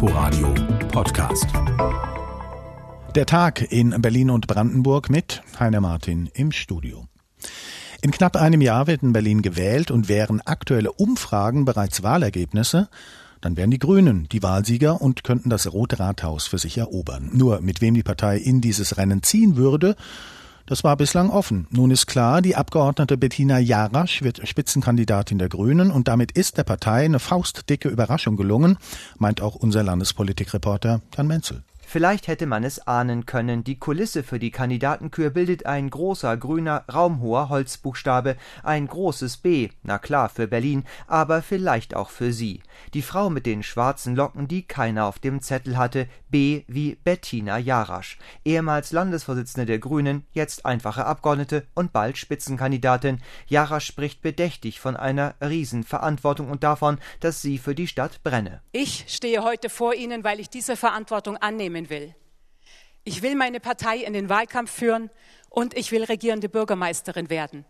Inforadio Podcast. Der Tag in Berlin und Brandenburg mit Heiner Martin im Studio. In knapp einem Jahr wird in Berlin gewählt und wären aktuelle Umfragen bereits Wahlergebnisse, dann wären die Grünen die Wahlsieger und könnten das Rote Rathaus für sich erobern. Nur mit wem die Partei in dieses Rennen ziehen würde, das war bislang offen. Nun ist klar, die Abgeordnete Bettina Jarasch wird Spitzenkandidatin der Grünen und damit ist der Partei eine faustdicke Überraschung gelungen, meint auch unser Landespolitikreporter Jan Menzel. Vielleicht hätte man es ahnen können, die Kulisse für die Kandidatenkür bildet ein großer grüner raumhoher Holzbuchstabe, ein großes B, na klar für Berlin, aber vielleicht auch für sie. Die Frau mit den schwarzen Locken, die keiner auf dem Zettel hatte, B wie Bettina Jarasch, ehemals Landesvorsitzende der Grünen, jetzt einfache Abgeordnete und bald Spitzenkandidatin. Jarasch spricht bedächtig von einer Riesenverantwortung und davon, dass sie für die Stadt brenne. Ich stehe heute vor Ihnen, weil ich diese Verantwortung annehme nehmen will. Ich will meine Partei in den Wahlkampf führen und ich will regierende Bürgermeisterin werden.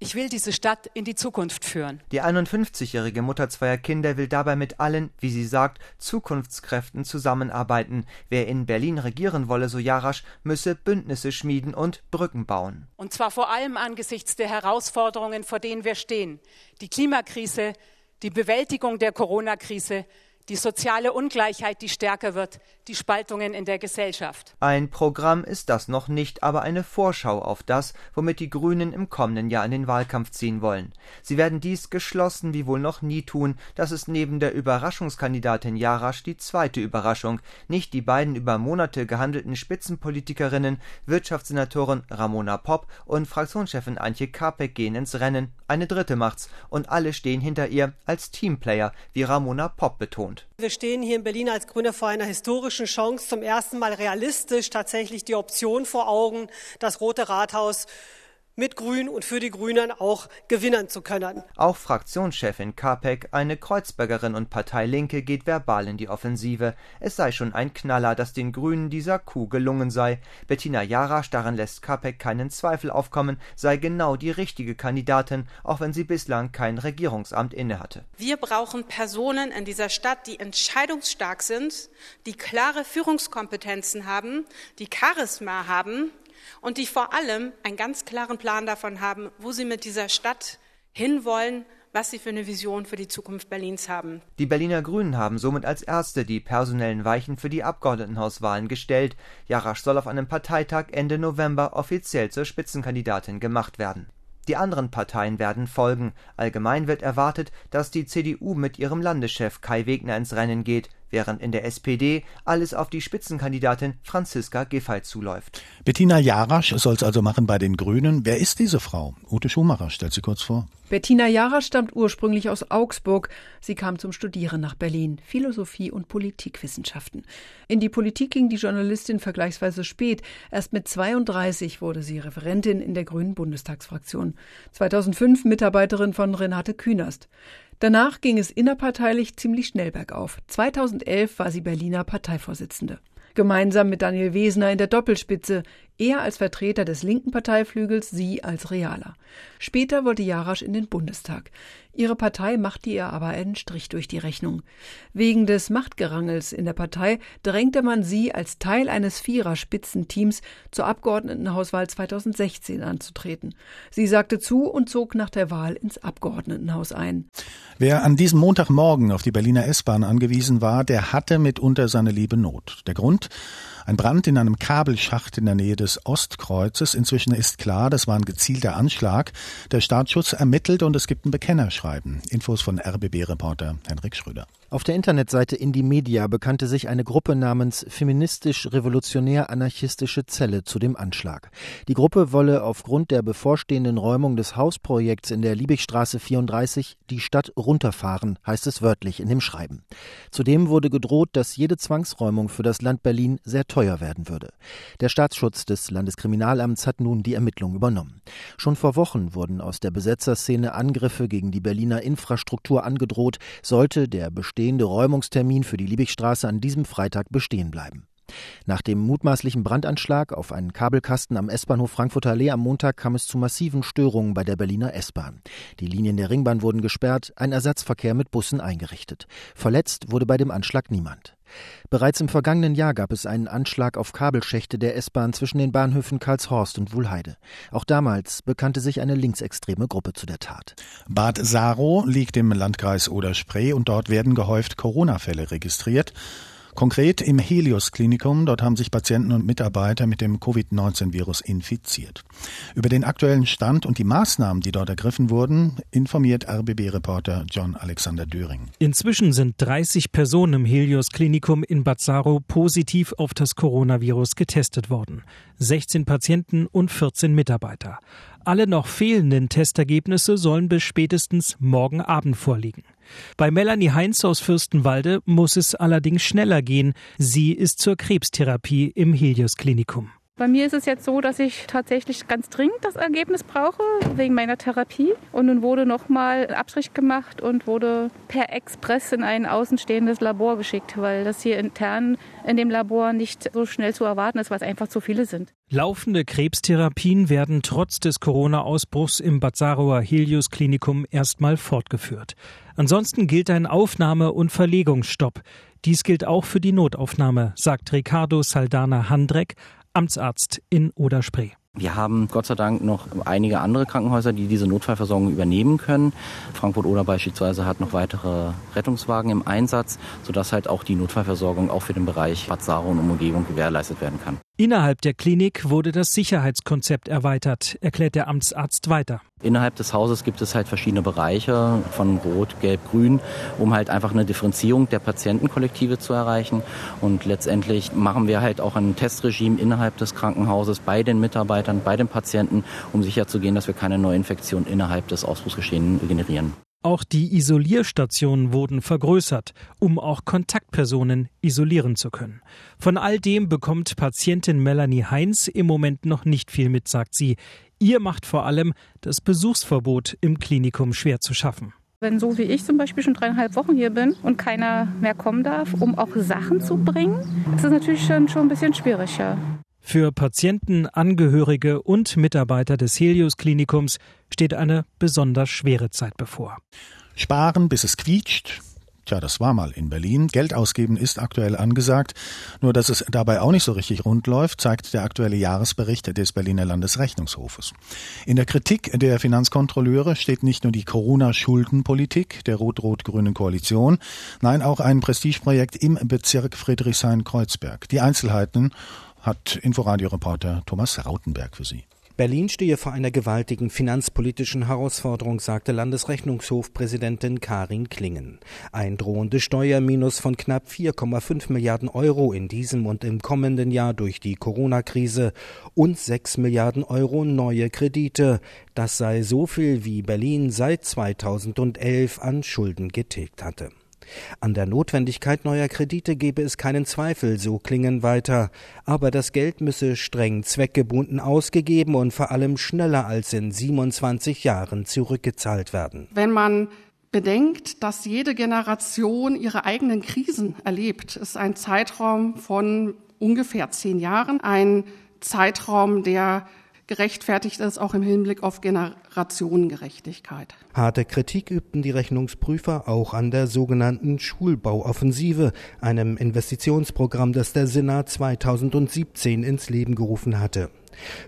Ich will diese Stadt in die Zukunft führen. Die 51-jährige Mutter zweier Kinder will dabei mit allen, wie sie sagt, Zukunftskräften zusammenarbeiten. Wer in Berlin regieren wolle, so Jarasch, müsse Bündnisse schmieden und Brücken bauen. Und zwar vor allem angesichts der Herausforderungen, vor denen wir stehen. Die Klimakrise, die Bewältigung der Corona-Krise, die soziale Ungleichheit, die stärker wird, die Spaltungen in der Gesellschaft. Ein Programm ist das noch nicht, aber eine Vorschau auf das, womit die Grünen im kommenden Jahr in den Wahlkampf ziehen wollen. Sie werden dies geschlossen wie wohl noch nie tun. Das ist neben der Überraschungskandidatin Jarasch die zweite Überraschung. Nicht die beiden über Monate gehandelten Spitzenpolitikerinnen, Wirtschaftssenatorin Ramona Popp und Fraktionschefin Antje Kapek gehen ins Rennen. Eine dritte macht's und alle stehen hinter ihr als Teamplayer, wie Ramona Popp betont betont. Wir stehen hier in Berlin als Grüne vor einer historischen Chance, zum ersten Mal realistisch tatsächlich die Option vor Augen, das Rote Rathaus mit Grün und für die Grünen auch gewinnen zu können. Auch Fraktionschefin Kapek, eine Kreuzbergerin und Partei Linke, geht verbal in die Offensive. Es sei schon ein Knaller, dass den Grünen dieser Coup gelungen sei. Bettina Jarasch, daran lässt Kapek keinen Zweifel aufkommen, sei genau die richtige Kandidatin, auch wenn sie bislang kein Regierungsamt innehatte. Wir brauchen Personen in dieser Stadt, die entscheidungsstark sind, die klare Führungskompetenzen haben, die Charisma haben, und die vor allem einen ganz klaren Plan davon haben, wo sie mit dieser Stadt hinwollen, was sie für eine Vision für die Zukunft Berlins haben. Die Berliner Grünen haben somit als erste die personellen Weichen für die Abgeordnetenhauswahlen gestellt. Jarasch soll auf einem Parteitag Ende November offiziell zur Spitzenkandidatin gemacht werden. Die anderen Parteien werden folgen. Allgemein wird erwartet, dass die CDU mit ihrem Landeschef Kai Wegner ins Rennen geht während in der SPD alles auf die Spitzenkandidatin Franziska Giffey zuläuft. Bettina Jarasch soll es also machen bei den Grünen. Wer ist diese Frau? Ute Schumacher stellt sie kurz vor. Bettina Jarasch stammt ursprünglich aus Augsburg. Sie kam zum Studieren nach Berlin, Philosophie und Politikwissenschaften. In die Politik ging die Journalistin vergleichsweise spät. Erst mit 32 wurde sie Referentin in der Grünen Bundestagsfraktion. 2005 Mitarbeiterin von Renate Künast. Danach ging es innerparteilich ziemlich schnell bergauf. 2011 war sie Berliner Parteivorsitzende. Gemeinsam mit Daniel Wesner in der Doppelspitze, er als Vertreter des linken Parteiflügels, sie als Realer. Später wollte Jarasch in den Bundestag. Ihre Partei machte ihr aber einen Strich durch die Rechnung. Wegen des Machtgerangels in der Partei drängte man sie als Teil eines Vierer-Spitzenteams zur Abgeordnetenhauswahl 2016 anzutreten. Sie sagte zu und zog nach der Wahl ins Abgeordnetenhaus ein. Wer an diesem Montagmorgen auf die Berliner S-Bahn angewiesen war, der hatte mitunter seine liebe Not. Der Grund? Ein Brand in einem Kabelschacht in der Nähe des Ostkreuzes. Inzwischen ist klar, das war ein gezielter Anschlag. Der Staatsschutz ermittelt und es gibt ein Bekennerschreiben. Infos von RBB-Reporter Henrik Schröder. Auf der Internetseite Indie Media bekannte sich eine Gruppe namens Feministisch-Revolutionär-Anarchistische Zelle zu dem Anschlag. Die Gruppe wolle aufgrund der bevorstehenden Räumung des Hausprojekts in der Liebigstraße 34 die Stadt runterfahren, heißt es wörtlich in dem Schreiben. Zudem wurde gedroht, dass jede Zwangsräumung für das Land Berlin sehr teuer werden würde. Der Staatsschutz des Landeskriminalamts hat nun die Ermittlung übernommen. Schon vor Wochen wurden aus der Besetzerszene Angriffe gegen die Berliner Infrastruktur angedroht, sollte der bestehende bestehende Räumungstermin für die Liebigstraße an diesem Freitag bestehen bleiben. Nach dem mutmaßlichen Brandanschlag auf einen Kabelkasten am S-Bahnhof Frankfurter Allee am Montag kam es zu massiven Störungen bei der Berliner S-Bahn. Die Linien der Ringbahn wurden gesperrt, ein Ersatzverkehr mit Bussen eingerichtet. Verletzt wurde bei dem Anschlag niemand. Bereits im vergangenen Jahr gab es einen Anschlag auf Kabelschächte der S-Bahn zwischen den Bahnhöfen Karlshorst und Wuhlheide. Auch damals bekannte sich eine linksextreme Gruppe zu der Tat. Bad Saro liegt im Landkreis Oder-Spree und dort werden gehäuft Corona-Fälle registriert. Konkret im Helios-Klinikum, dort haben sich Patienten und Mitarbeiter mit dem Covid-19-Virus infiziert. Über den aktuellen Stand und die Maßnahmen, die dort ergriffen wurden, informiert RBB-Reporter John Alexander Döring. Inzwischen sind 30 Personen im Helios-Klinikum in Bazzaro positiv auf das Coronavirus getestet worden. 16 Patienten und 14 Mitarbeiter. Alle noch fehlenden Testergebnisse sollen bis spätestens morgen Abend vorliegen. Bei Melanie Heinz aus Fürstenwalde muss es allerdings schneller gehen. Sie ist zur Krebstherapie im Helios Klinikum. Bei mir ist es jetzt so, dass ich tatsächlich ganz dringend das Ergebnis brauche, wegen meiner Therapie. Und nun wurde nochmal ein Abstrich gemacht und wurde per Express in ein außenstehendes Labor geschickt, weil das hier intern in dem Labor nicht so schnell zu erwarten ist, weil es einfach zu viele sind. Laufende Krebstherapien werden trotz des Corona-Ausbruchs im Bazzaroer Helios Klinikum erstmal fortgeführt. Ansonsten gilt ein Aufnahme- und Verlegungsstopp. Dies gilt auch für die Notaufnahme, sagt Ricardo Saldana Handreck, Amtsarzt in Oderspree. Wir haben Gott sei Dank noch einige andere Krankenhäuser, die diese Notfallversorgung übernehmen können. Frankfurt-Oder beispielsweise hat noch weitere Rettungswagen im Einsatz, sodass halt auch die Notfallversorgung auch für den Bereich Bad Saro und Umgebung gewährleistet werden kann. Innerhalb der Klinik wurde das Sicherheitskonzept erweitert, erklärt der Amtsarzt weiter. Innerhalb des Hauses gibt es halt verschiedene Bereiche von Rot, Gelb, Grün, um halt einfach eine Differenzierung der Patientenkollektive zu erreichen. Und letztendlich machen wir halt auch ein Testregime innerhalb des Krankenhauses bei den Mitarbeitern, bei den Patienten, um sicherzugehen, dass wir keine Neuinfektion innerhalb des Ausbruchsgeschehens generieren. Auch die Isolierstationen wurden vergrößert, um auch Kontaktpersonen isolieren zu können. Von all dem bekommt Patientin Melanie Heinz im Moment noch nicht viel mit, sagt sie. Ihr macht vor allem das Besuchsverbot im Klinikum schwer zu schaffen. Wenn so wie ich zum Beispiel schon dreieinhalb Wochen hier bin und keiner mehr kommen darf, um auch Sachen zu bringen, ist es natürlich schon, schon ein bisschen schwieriger. Für Patienten, Angehörige und Mitarbeiter des Helios Klinikums steht eine besonders schwere Zeit bevor. Sparen, bis es quietscht. Tja, das war mal in Berlin. Geld ausgeben ist aktuell angesagt. Nur dass es dabei auch nicht so richtig rund läuft, zeigt der aktuelle Jahresbericht des Berliner Landesrechnungshofes. In der Kritik der Finanzkontrolleure steht nicht nur die Corona-Schuldenpolitik der rot-rot-grünen Koalition, nein auch ein Prestigeprojekt im Bezirk Friedrichshain-Kreuzberg. Die Einzelheiten hat Inforadio-Reporter Thomas Rautenberg für Sie. Berlin stehe vor einer gewaltigen finanzpolitischen Herausforderung, sagte Landesrechnungshofpräsidentin Karin Klingen. Ein drohendes Steuerminus von knapp 4,5 Milliarden Euro in diesem und im kommenden Jahr durch die Corona-Krise und 6 Milliarden Euro neue Kredite. Das sei so viel, wie Berlin seit 2011 an Schulden getilgt hatte. An der Notwendigkeit neuer Kredite gebe es keinen Zweifel, so klingen weiter, aber das Geld müsse streng zweckgebunden ausgegeben und vor allem schneller als in 27 Jahren zurückgezahlt werden. Wenn man bedenkt, dass jede Generation ihre eigenen Krisen erlebt, ist ein Zeitraum von ungefähr zehn Jahren ein Zeitraum, der gerechtfertigt ist, auch im Hinblick auf Generationengerechtigkeit. Harte Kritik übten die Rechnungsprüfer auch an der sogenannten Schulbauoffensive, einem Investitionsprogramm, das der Senat 2017 ins Leben gerufen hatte.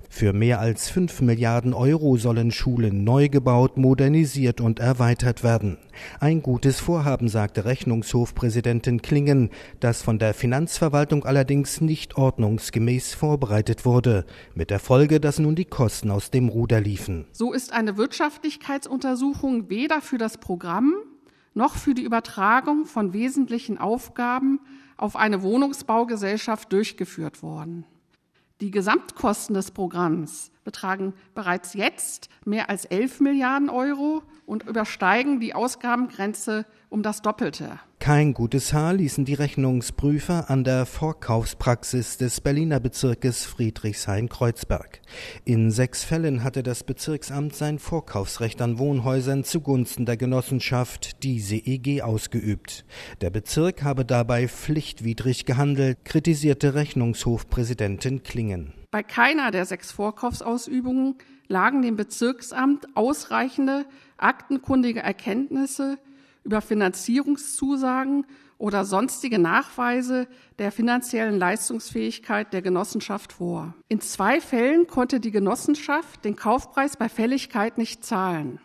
Für mehr als 5 Milliarden Euro sollen Schulen neu gebaut, modernisiert und erweitert werden. Ein gutes Vorhaben, sagte Rechnungshofpräsidentin Klingen, das von der Finanzverwaltung allerdings nicht ordnungsgemäß vorbereitet wurde, mit der Folge, dass nun die Kosten aus dem Ruder liefen. So ist eine Wirtschaftlichkeitsuntersuchung weder für das Programm noch für die Übertragung von wesentlichen Aufgaben auf eine Wohnungsbaugesellschaft durchgeführt worden. Die Gesamtkosten des Programms betragen bereits jetzt mehr als 11 Milliarden Euro und übersteigen die Ausgabengrenze um das Doppelte. Kein gutes Haar ließen die Rechnungsprüfer an der Vorkaufspraxis des Berliner Bezirkes Friedrichshain-Kreuzberg. In sechs Fällen hatte das Bezirksamt sein Vorkaufsrecht an Wohnhäusern zugunsten der Genossenschaft, die CEG, ausgeübt. Der Bezirk habe dabei pflichtwidrig gehandelt, kritisierte Rechnungshofpräsidentin Klingen. Bei keiner der sechs Vorkaufsausübungen lagen dem Bezirksamt ausreichende aktenkundige Erkenntnisse über Finanzierungszusagen oder sonstige Nachweise der finanziellen Leistungsfähigkeit der Genossenschaft vor. In zwei Fällen konnte die Genossenschaft den Kaufpreis bei Fälligkeit nicht zahlen.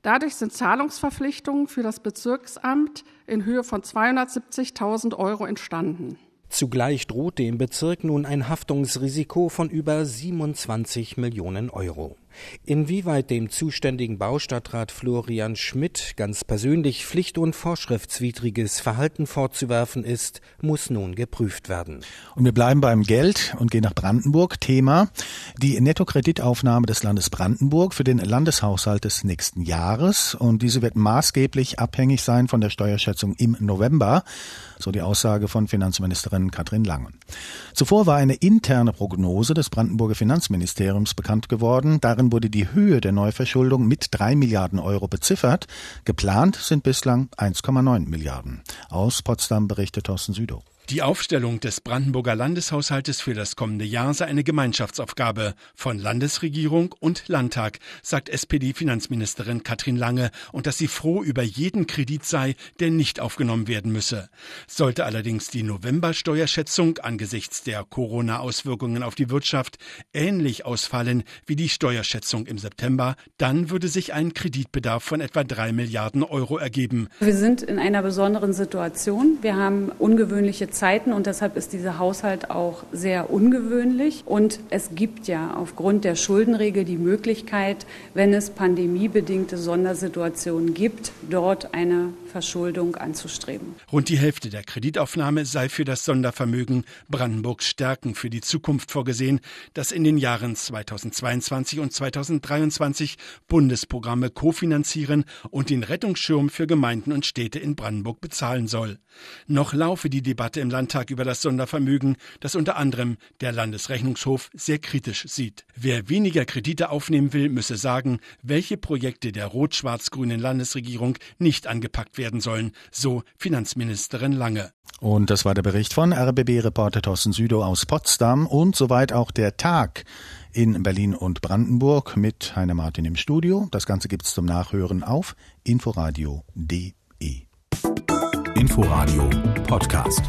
Dadurch sind Zahlungsverpflichtungen für das Bezirksamt in Höhe von 270.000 Euro entstanden. Zugleich droht dem Bezirk nun ein Haftungsrisiko von über 27 Millionen Euro. Inwieweit dem zuständigen Baustadtrat Florian Schmidt ganz persönlich pflicht- und vorschriftswidriges Verhalten vorzuwerfen ist, muss nun geprüft werden. Und wir bleiben beim Geld und gehen nach Brandenburg. Thema die Nettokreditaufnahme des Landes Brandenburg für den Landeshaushalt des nächsten Jahres. Und diese wird maßgeblich abhängig sein von der Steuerschätzung im November, so die Aussage von Finanzministerin Katrin Langen. Zuvor war eine interne Prognose des Brandenburger Finanzministeriums bekannt geworden. Darin wurde die Höhe der Neuverschuldung mit drei Milliarden Euro beziffert. Geplant sind bislang 1,9 Milliarden. Aus Potsdam berichtet Thorsten Südow. Die Aufstellung des Brandenburger Landeshaushaltes für das kommende Jahr sei eine Gemeinschaftsaufgabe von Landesregierung und Landtag, sagt SPD-Finanzministerin Katrin Lange, und dass sie froh über jeden Kredit sei, der nicht aufgenommen werden müsse. Sollte allerdings die November-Steuerschätzung angesichts der Corona-Auswirkungen auf die Wirtschaft ähnlich ausfallen wie die Steuerschätzung im September, dann würde sich ein Kreditbedarf von etwa drei Milliarden Euro ergeben. Wir sind in einer besonderen Situation. Wir haben ungewöhnliche Zeiten und deshalb ist dieser Haushalt auch sehr ungewöhnlich. Und es gibt ja aufgrund der Schuldenregel die Möglichkeit, wenn es pandemiebedingte Sondersituationen gibt, dort eine Verschuldung anzustreben. Rund die Hälfte der Kreditaufnahme sei für das Sondervermögen Brandenburgs Stärken für die Zukunft vorgesehen, das in den Jahren 2022 und 2023 Bundesprogramme kofinanzieren und den Rettungsschirm für Gemeinden und Städte in Brandenburg bezahlen soll. Noch laufe die Debatte im Landtag über das Sondervermögen, das unter anderem der Landesrechnungshof sehr kritisch sieht. Wer weniger Kredite aufnehmen will, müsse sagen, welche Projekte der rot-schwarz-grünen Landesregierung nicht angepackt werden sollen, so Finanzministerin Lange. Und das war der Bericht von RBB-Reporter Thorsten Südow aus Potsdam und soweit auch der Tag in Berlin und Brandenburg mit Heiner Martin im Studio. Das Ganze gibt's zum Nachhören auf inforadio.de. Inforadio Podcast.